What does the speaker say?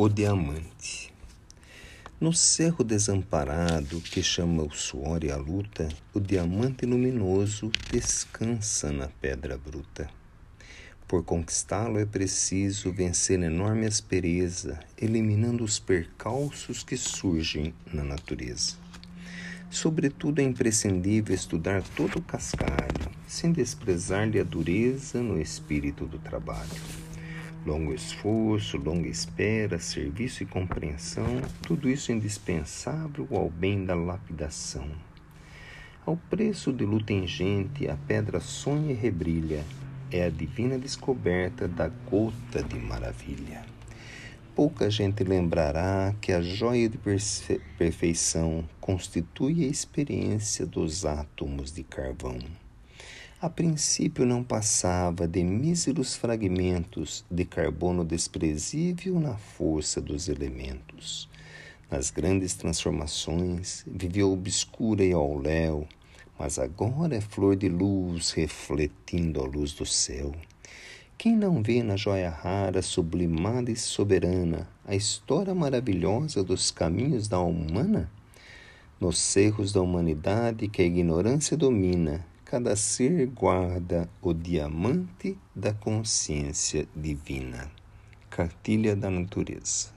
O diamante. No cerro desamparado que chama o suor e a luta, o diamante luminoso descansa na pedra bruta. Por conquistá-lo é preciso vencer enorme aspereza, eliminando os percalços que surgem na natureza. Sobretudo é imprescindível estudar todo o cascalho, sem desprezar-lhe a dureza no espírito do trabalho longo esforço, longa espera, serviço e compreensão, tudo isso indispensável ao bem da lapidação. Ao preço de luta ingente, a pedra sonha e rebrilha, é a divina descoberta da gota de maravilha. Pouca gente lembrará que a joia de perfeição constitui a experiência dos átomos de carvão a princípio não passava de míseros fragmentos de carbono desprezível na força dos elementos. Nas grandes transformações, viveu obscura e ao léu, mas agora é flor de luz refletindo a luz do céu. Quem não vê na joia rara, sublimada e soberana, a história maravilhosa dos caminhos da humana? Nos cerros da humanidade que a ignorância domina, Cada ser guarda o diamante da consciência divina. Cartilha da Natureza.